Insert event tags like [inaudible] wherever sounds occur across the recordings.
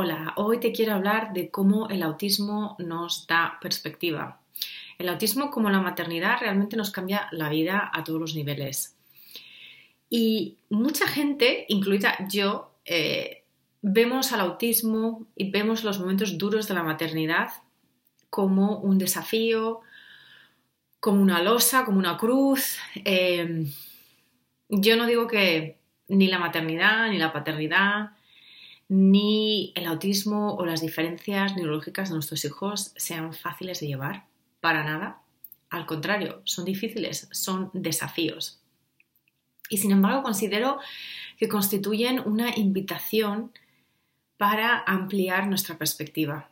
Hola, hoy te quiero hablar de cómo el autismo nos da perspectiva. El autismo, como la maternidad, realmente nos cambia la vida a todos los niveles. Y mucha gente, incluida yo, eh, vemos al autismo y vemos los momentos duros de la maternidad como un desafío, como una losa, como una cruz. Eh, yo no digo que ni la maternidad, ni la paternidad, ni el autismo o las diferencias neurológicas de nuestros hijos sean fáciles de llevar, para nada. Al contrario, son difíciles, son desafíos. Y sin embargo, considero que constituyen una invitación para ampliar nuestra perspectiva.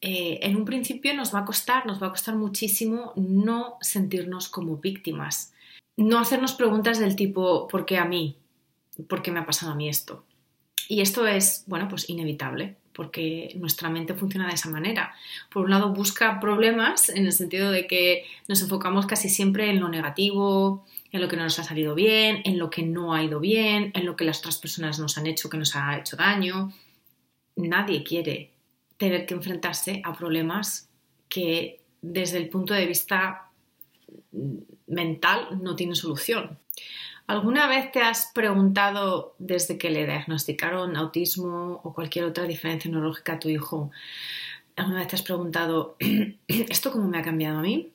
Eh, en un principio nos va a costar, nos va a costar muchísimo no sentirnos como víctimas, no hacernos preguntas del tipo ¿por qué a mí? ¿Por qué me ha pasado a mí esto? Y esto es, bueno, pues inevitable, porque nuestra mente funciona de esa manera. Por un lado, busca problemas en el sentido de que nos enfocamos casi siempre en lo negativo, en lo que no nos ha salido bien, en lo que no ha ido bien, en lo que las otras personas nos han hecho que nos ha hecho daño. Nadie quiere tener que enfrentarse a problemas que desde el punto de vista mental no tienen solución. ¿Alguna vez te has preguntado desde que le diagnosticaron autismo o cualquier otra diferencia neurológica a tu hijo? ¿Alguna vez te has preguntado, [clears throat] ¿esto cómo me ha cambiado a mí?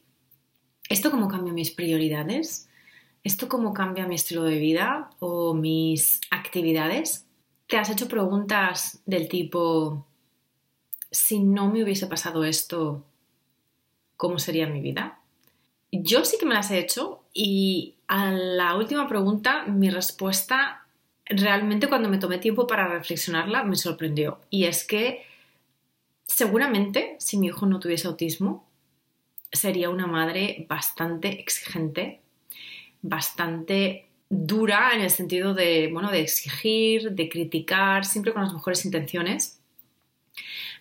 ¿Esto cómo cambia mis prioridades? ¿Esto cómo cambia mi estilo de vida o mis actividades? ¿Te has hecho preguntas del tipo, si no me hubiese pasado esto, ¿cómo sería mi vida? Yo sí que me las he hecho y a la última pregunta mi respuesta realmente cuando me tomé tiempo para reflexionarla me sorprendió. Y es que seguramente si mi hijo no tuviese autismo sería una madre bastante exigente, bastante dura en el sentido de, bueno, de exigir, de criticar, siempre con las mejores intenciones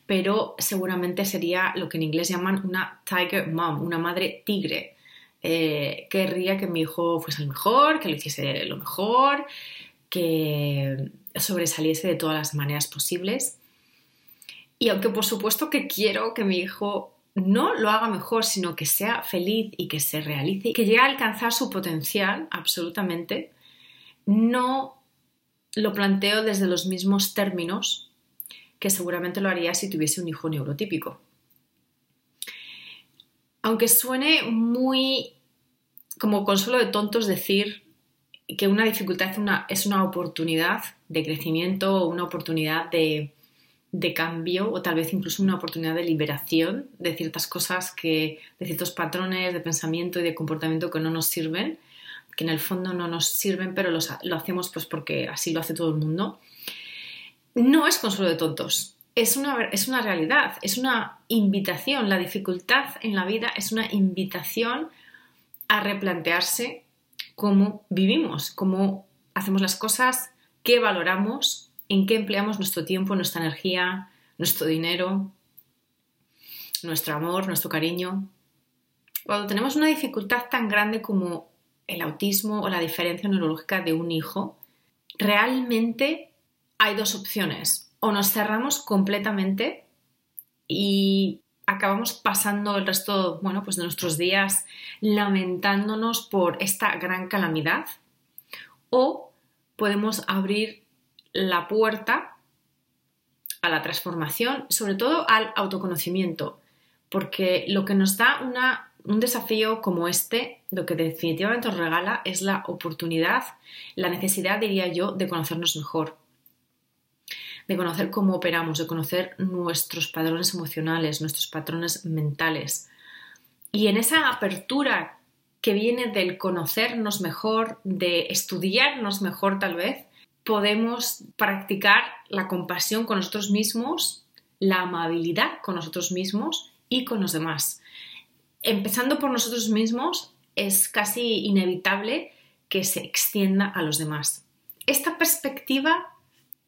pero seguramente sería lo que en inglés llaman una tiger mom, una madre tigre, eh, querría que mi hijo fuese el mejor, que lo hiciese lo mejor, que sobresaliese de todas las maneras posibles. Y aunque por supuesto que quiero que mi hijo no lo haga mejor, sino que sea feliz y que se realice que llegue a alcanzar su potencial, absolutamente, no lo planteo desde los mismos términos que seguramente lo haría si tuviese un hijo neurotípico aunque suene muy como consuelo de tontos decir que una dificultad es una, oportunidad de crecimiento una oportunidad de, cambio o tal vez incluso una oportunidad de liberación de ciertas cosas que, de ciertos patrones de pensamiento y de comportamiento que no nos sirven, que en el fondo no nos sirven, pero lo hacemos pues porque así lo hace todo el mundo. No es consuelo de tontos es una, es una realidad, es una invitación. La dificultad en la vida es una invitación a replantearse cómo vivimos, cómo hacemos las cosas, qué valoramos, en qué empleamos nuestro tiempo, nuestra energía, nuestro dinero, nuestro amor, nuestro cariño. Cuando tenemos una dificultad tan grande como el autismo o la diferencia neurológica de un hijo, realmente hay dos opciones o nos cerramos completamente y acabamos pasando el resto bueno, pues de nuestros días lamentándonos por esta gran calamidad o podemos abrir la puerta a la transformación, sobre todo al autoconocimiento, porque lo que nos da un desafío como este, lo que definitivamente nos regala es la oportunidad, la necesidad, diría yo, de conocernos mejor, de conocer cómo operamos, de conocer nuestros patrones emocionales, nuestros patrones mentales. Y en esa apertura que viene del conocernos mejor, de estudiarnos mejor tal vez, podemos practicar la compasión con nosotros mismos, la amabilidad con nosotros mismos y con los demás. Empezando por nosotros mismos, es casi inevitable que se extienda a los demás. Esta perspectiva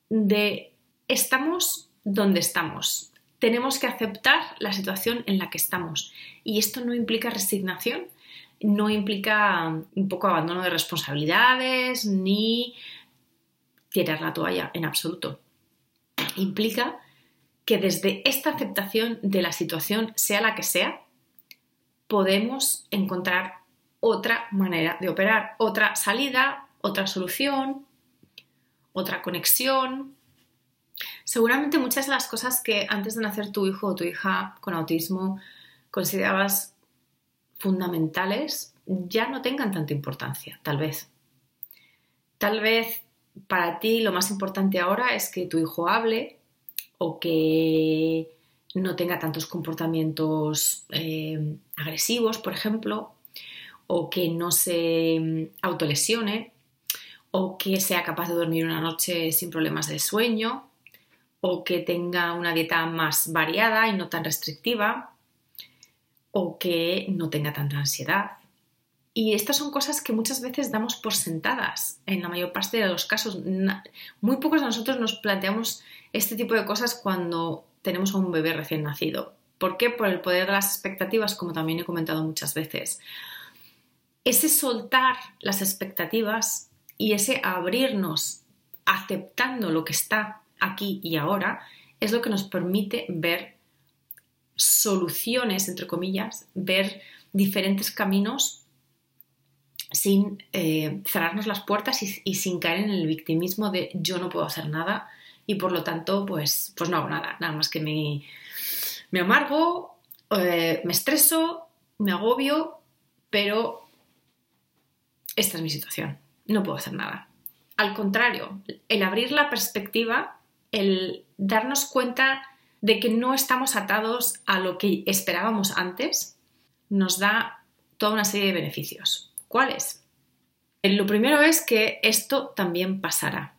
de estamos donde estamos, tenemos que aceptar la situación en la que estamos y esto no implica resignación, no implica un poco abandono de responsabilidades ni tirar la toalla en absoluto. Implica que desde esta aceptación de la situación, sea la que sea, podemos encontrar otra manera de operar, otra salida, otra solución, otra conexión. Seguramente muchas de las cosas que antes de nacer tu hijo o tu hija con autismo considerabas fundamentales ya no tengan tanta importancia, tal vez. Tal vez para ti lo más importante ahora es que tu hijo hable o que no tenga tantos comportamientos eh, agresivos, por ejemplo, o que no se mm, autolesione, o que sea capaz de dormir una noche sin problemas de sueño, o que tenga una dieta más variada y no tan restrictiva, o que no tenga tanta ansiedad. Y estas son cosas que muchas veces damos por sentadas en la mayor parte de los casos. Muy pocos de nosotros nos planteamos este tipo de cosas cuando tenemos a un bebé recién nacido. ¿Por qué? Por el poder de las expectativas, como también he comentado muchas veces. Ese soltar las expectativas y ese abrirnos aceptando lo que está aquí y ahora es lo que nos permite ver soluciones, entre comillas, ver diferentes caminos sin eh, cerrarnos las puertas y, sin caer en el victimismo de yo no puedo hacer nada y por lo tanto pues, pues no hago nada, nada más que me, me amargo, eh, me estreso, me agobio, pero esta es mi situación, no puedo hacer nada. Al contrario, el abrir la perspectiva, el darnos cuenta de que no estamos atados a lo que esperábamos antes, nos da toda una serie de beneficios. ¿Cuáles? Lo primero es que esto también pasará.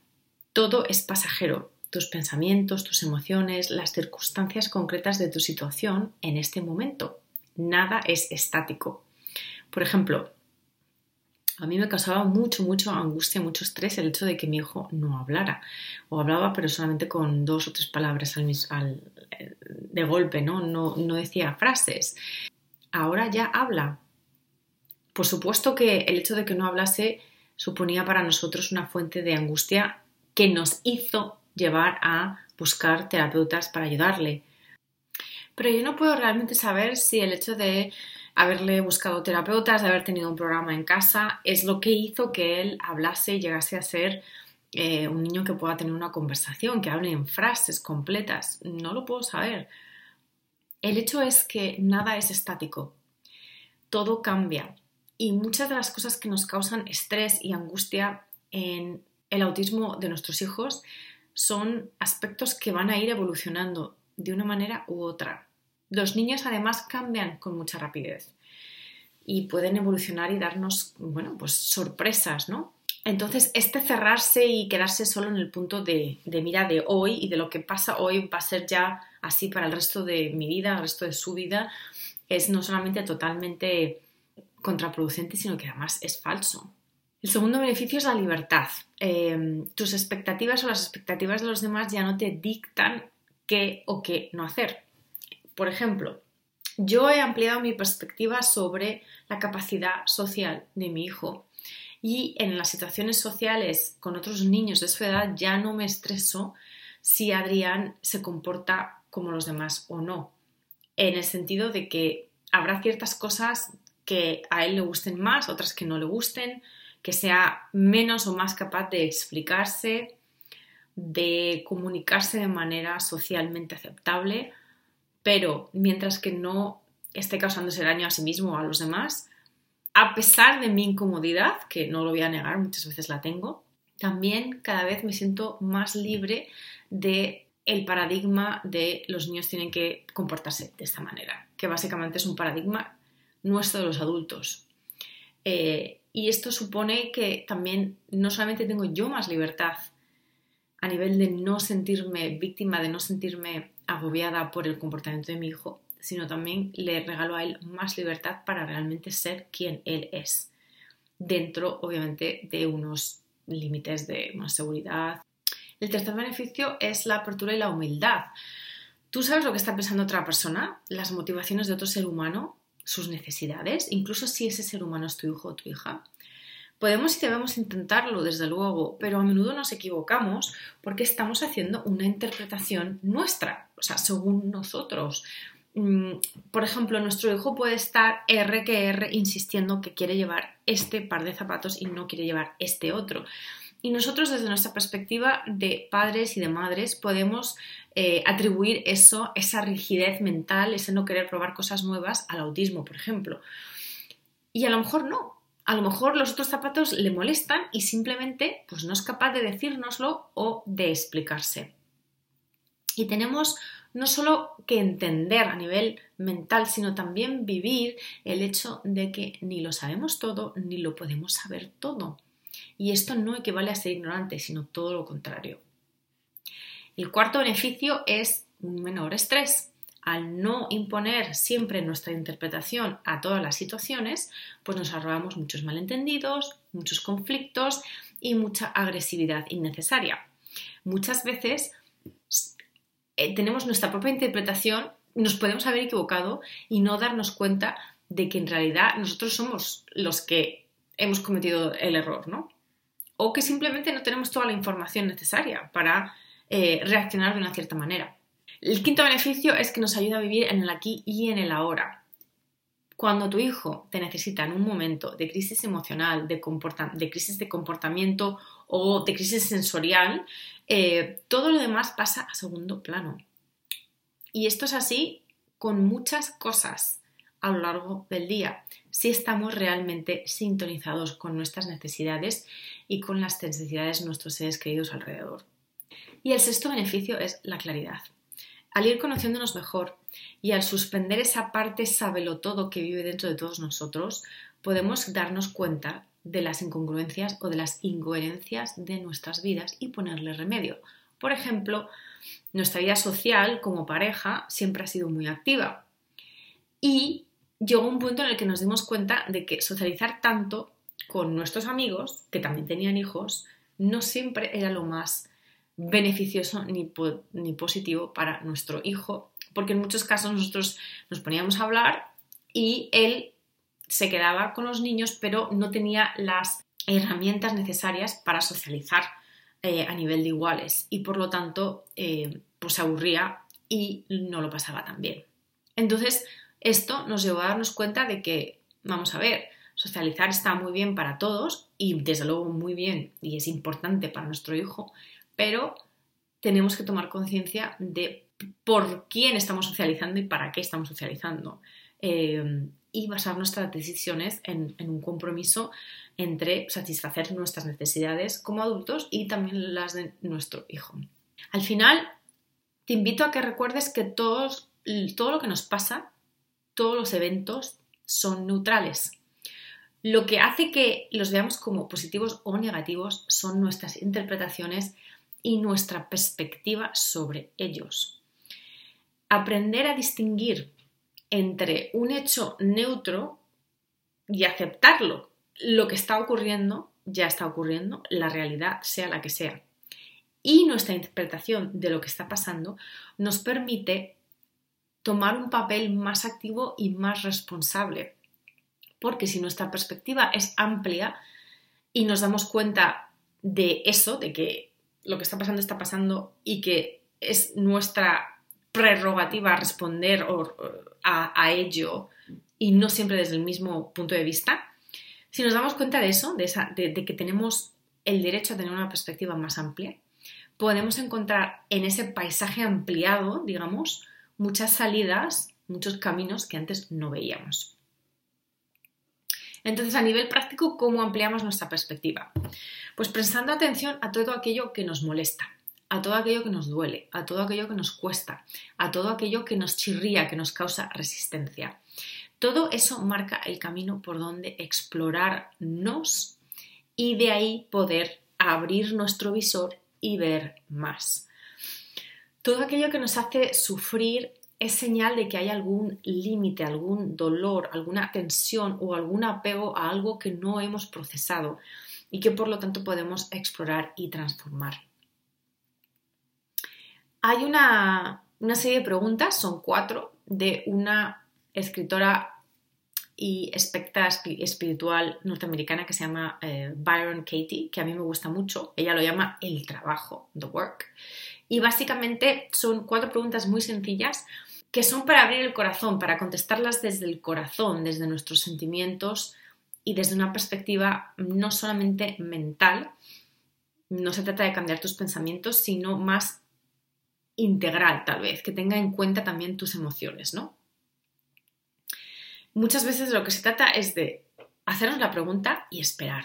Todo es pasajero. Tus pensamientos, tus emociones, las circunstancias concretas de tu situación en este momento. Nada es estático. Por ejemplo, a mí me causaba mucho, mucho angustia, mucho estrés el hecho de que mi hijo no hablara. O hablaba, pero solamente con dos o tres palabras al, de golpe, ¿no? ¿no? No decía frases. Ahora ya habla. Por supuesto que el hecho de que no hablase suponía para nosotros una fuente de angustia que nos hizo llevar a buscar terapeutas para ayudarle. Pero yo no puedo realmente saber si el hecho de haberle buscado terapeutas, de haber tenido un programa en casa, es lo que hizo que él hablase y llegase a ser eh, un niño que pueda tener una conversación, que hable en frases completas. No lo puedo saber. El hecho es que nada es estático. Todo cambia. Y muchas de las cosas que nos causan estrés y angustia en el autismo de nuestros hijos son aspectos que van a ir evolucionando de una manera u otra. Los niños además cambian con mucha rapidez y pueden evolucionar y darnos, bueno, pues sorpresas, ¿no? Entonces, este cerrarse y quedarse solo en el punto de, mira de hoy y de lo que pasa hoy va a ser ya así para el resto de mi vida, el resto de su vida, es no solamente totalmente contraproducente, sino que además es falso. El segundo beneficio es la libertad. Eh, tus expectativas o las expectativas de los demás ya no te dictan qué o qué no hacer. Por ejemplo, yo he ampliado mi perspectiva sobre la capacidad social de mi hijo y en las situaciones sociales con otros niños de su edad ya no me estreso si Adrián se comporta como los demás o no, en el sentido de que habrá ciertas cosas que a él le gusten más, otras que no le gusten, que sea menos o más capaz de explicarse, de comunicarse de manera socialmente aceptable pero mientras que no esté causándose daño a sí mismo o a los demás, a pesar de mi incomodidad, que no lo voy a negar, muchas veces la tengo, también cada vez me siento más libre de el paradigma de los niños tienen que comportarse de esta manera, que básicamente es un paradigma nuestro de los adultos. Eh, y esto supone que también no solamente tengo yo más libertad a nivel de no sentirme víctima, de no sentirme agobiada por el comportamiento de mi hijo, sino también le regalo a él más libertad para realmente ser quien él es, dentro obviamente de unos límites de una seguridad. El tercer beneficio es la apertura y la humildad. Tú sabes lo que está pensando otra persona, las motivaciones de otro ser humano, sus necesidades, incluso si ese ser humano es tu hijo o tu hija. Podemos y debemos intentarlo, desde luego, pero a menudo nos equivocamos porque estamos haciendo una interpretación nuestra, o sea, según nosotros. Mm, por ejemplo, nuestro hijo puede estar R que R insistiendo que quiere llevar este par de zapatos y no quiere llevar este otro. Y nosotros desde nuestra perspectiva de padres y de madres podemos eh, atribuir eso, esa rigidez mental, ese no querer probar cosas nuevas al autismo, por ejemplo. Y a lo mejor no. A lo mejor los otros zapatos le molestan y simplemente pues, no es capaz de decírnoslo o de explicarse. Y tenemos no solo que entender a nivel mental, sino también vivir el hecho de que ni lo sabemos todo ni lo podemos saber todo. Y esto no equivale a ser ignorante, sino todo lo contrario. El cuarto beneficio es un menor estrés. Al no imponer siempre nuestra interpretación a todas las situaciones, pues nos ahorramos muchos malentendidos, muchos conflictos y mucha agresividad innecesaria. Muchas veces eh, tenemos nuestra propia interpretación, nos podemos haber equivocado y no darnos cuenta de que en realidad nosotros somos los que hemos cometido el error, ¿no? O que simplemente no tenemos toda la información necesaria para eh, reaccionar de una cierta manera. El quinto beneficio es que nos ayuda a vivir en el aquí y en el ahora. Cuando tu hijo te necesita en un momento de crisis emocional, de, de crisis de comportamiento o de crisis sensorial, eh, todo lo demás pasa a segundo plano. Y esto es así con muchas cosas a lo largo del día, si estamos realmente sintonizados con nuestras necesidades y con las necesidades de nuestros seres queridos alrededor. Y el sexto beneficio es la claridad. Al ir conociéndonos mejor y al suspender esa parte todo que vive dentro de todos nosotros, podemos darnos cuenta de las incongruencias o de las incoherencias de nuestras vidas y ponerle remedio. Por ejemplo, nuestra vida social como pareja siempre ha sido muy activa y llegó un punto en el que nos dimos cuenta de que socializar tanto con nuestros amigos, que también tenían hijos, no siempre era lo más beneficioso ni, ni positivo para nuestro hijo, porque en muchos casos nosotros nos poníamos a hablar y él se quedaba con los niños, pero no tenía las herramientas necesarias para socializar eh, a nivel de iguales y por lo tanto eh, pues se aburría y no lo pasaba tan bien. Entonces, esto nos llevó a darnos cuenta de que, vamos a ver, socializar está muy bien para todos y desde luego muy bien y es importante para nuestro hijo, pero tenemos que tomar conciencia de por quién estamos socializando y para qué estamos socializando. Eh, y basar nuestras decisiones en, un compromiso entre satisfacer nuestras necesidades como adultos y también las de nuestro hijo. Al final, te invito a que recuerdes que todos, todo lo que nos pasa, todos los eventos son neutrales. Lo que hace que los veamos como positivos o negativos son nuestras interpretaciones y nuestra perspectiva sobre ellos. Aprender a distinguir entre un hecho neutro y aceptarlo. Lo que está ocurriendo ya está ocurriendo, la realidad sea la que sea. Y nuestra interpretación de lo que está pasando nos permite tomar un papel más activo y más responsable. Porque si nuestra perspectiva es amplia y nos damos cuenta de eso, de que lo que está pasando está pasando y que es nuestra prerrogativa responder a, ello y no siempre desde el mismo punto de vista, si nos damos cuenta de eso, de, que tenemos el derecho a tener una perspectiva más amplia, podemos encontrar en ese paisaje ampliado, digamos, muchas salidas, muchos caminos que antes no veíamos. Entonces, a nivel práctico, ¿cómo ampliamos nuestra perspectiva? Pues prestando atención a todo aquello que nos molesta, a todo aquello que nos duele, a todo aquello que nos cuesta, a todo aquello que nos chirría, que nos causa resistencia. Todo eso marca el camino por donde explorarnos y de ahí poder abrir nuestro visor y ver más. Todo aquello que nos hace sufrir es señal de que hay algún límite, algún dolor, alguna tensión o algún apego a algo que no hemos procesado y que por lo tanto podemos explorar y transformar. Hay una, serie de preguntas, son cuatro, de una escritora y especta espiritual norteamericana que se llama eh, Byron Katie, que a mí me gusta mucho. Ella lo llama el trabajo, the work. Y básicamente son cuatro preguntas muy sencillas que son para abrir el corazón, para contestarlas desde el corazón, desde nuestros sentimientos y desde una perspectiva no solamente mental. No se trata de cambiar tus pensamientos, sino más integral tal vez, que tenga en cuenta también tus emociones, ¿no? Muchas veces lo que se trata es de hacernos la pregunta y esperar,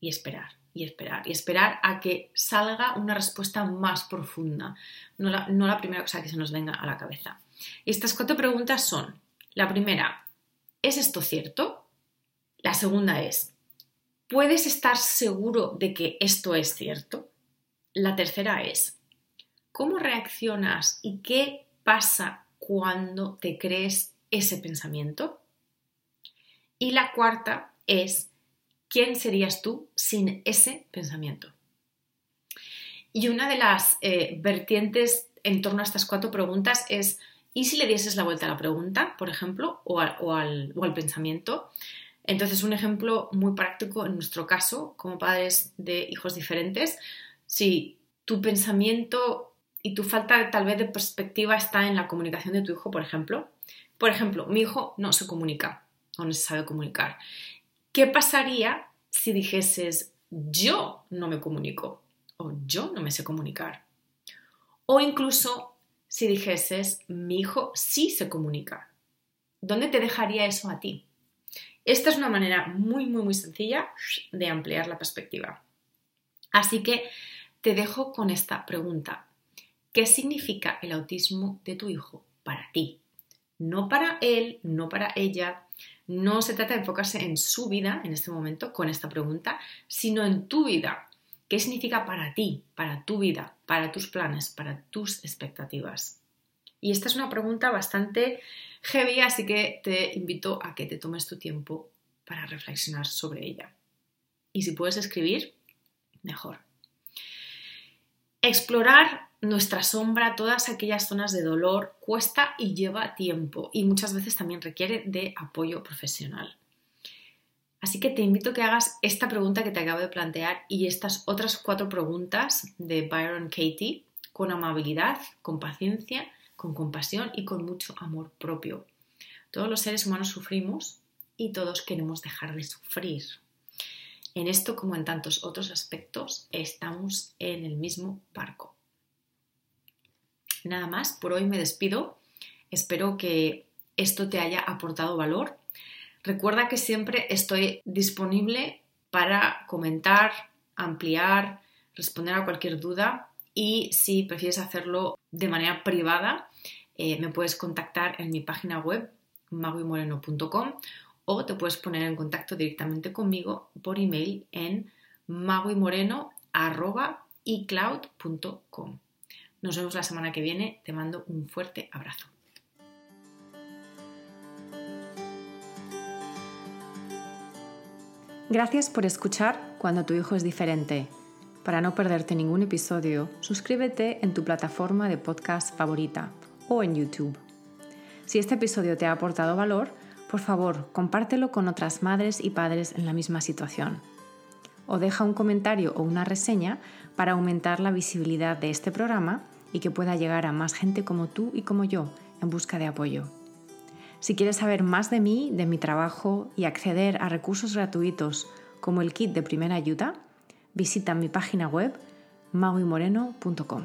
y esperar, y esperar, y esperar a que salga una respuesta más profunda, no la, no la primera cosa que se nos venga a la cabeza. Estas cuatro preguntas son, la primera, ¿es esto cierto? La segunda es, ¿puedes estar seguro de que esto es cierto? La tercera es, ¿cómo reaccionas y qué pasa cuando te crees ese pensamiento? Y la cuarta es, ¿quién serías tú sin ese pensamiento? Y una de las eh, vertientes en torno a estas cuatro preguntas es, ¿y si le dieses la vuelta a la pregunta, por ejemplo, o al, o al pensamiento? Entonces, un ejemplo muy práctico en nuestro caso, como padres de hijos diferentes, si tu pensamiento y tu falta tal vez de perspectiva está en la comunicación de tu hijo, por ejemplo. Por ejemplo, mi hijo no se comunica o no se sabe comunicar. ¿Qué pasaría si dijeses yo no me comunico o yo no me sé comunicar? O incluso si dijeses mi hijo sí se comunica. ¿Dónde te dejaría eso a ti? Esta es una manera muy, muy, muy sencilla de ampliar la perspectiva. Así que te dejo con esta pregunta. ¿Qué significa el autismo de tu hijo para ti? No para él, no para ella, no se trata de enfocarse en su vida en este momento con esta pregunta, sino en tu vida. ¿Qué significa para ti, para tu vida, para tus planes, para tus expectativas? Y esta es una pregunta bastante heavy, así que te invito a que te tomes tu tiempo para reflexionar sobre ella. Y si puedes escribir, mejor. Explorar nuestra sombra, todas aquellas zonas de dolor, cuesta y lleva tiempo y muchas veces también requiere de apoyo profesional. Así que te invito a que hagas esta pregunta que te acabo de plantear y estas otras cuatro preguntas de Byron Katie con amabilidad, con paciencia, con compasión y con mucho amor propio. Todos los seres humanos sufrimos y todos queremos dejar de sufrir. En esto, como en tantos otros aspectos, estamos en el mismo barco. Nada más, por hoy me despido. Espero que esto te haya aportado valor. Recuerda que siempre estoy disponible para comentar, ampliar, responder a cualquier duda y si prefieres hacerlo de manera privada, eh, me puedes contactar en mi página web maguimoreno.com o te puedes poner en contacto directamente conmigo por email en maguimoreno.icloud.com. Nos vemos la semana que viene. Te mando un fuerte abrazo. Gracias por escuchar Cuando tu hijo es diferente. Para no perderte ningún episodio, suscríbete en tu plataforma de podcast favorita o en YouTube. Si este episodio te ha aportado valor, por favor, compártelo con otras madres y padres en la misma situación. O deja un comentario o una reseña para aumentar la visibilidad de este programa y que pueda llegar a más gente como tú y como yo en busca de apoyo. Si quieres saber más de mí, de mi trabajo y acceder a recursos gratuitos como el kit de primera ayuda, visita mi página web mauimoreno.com.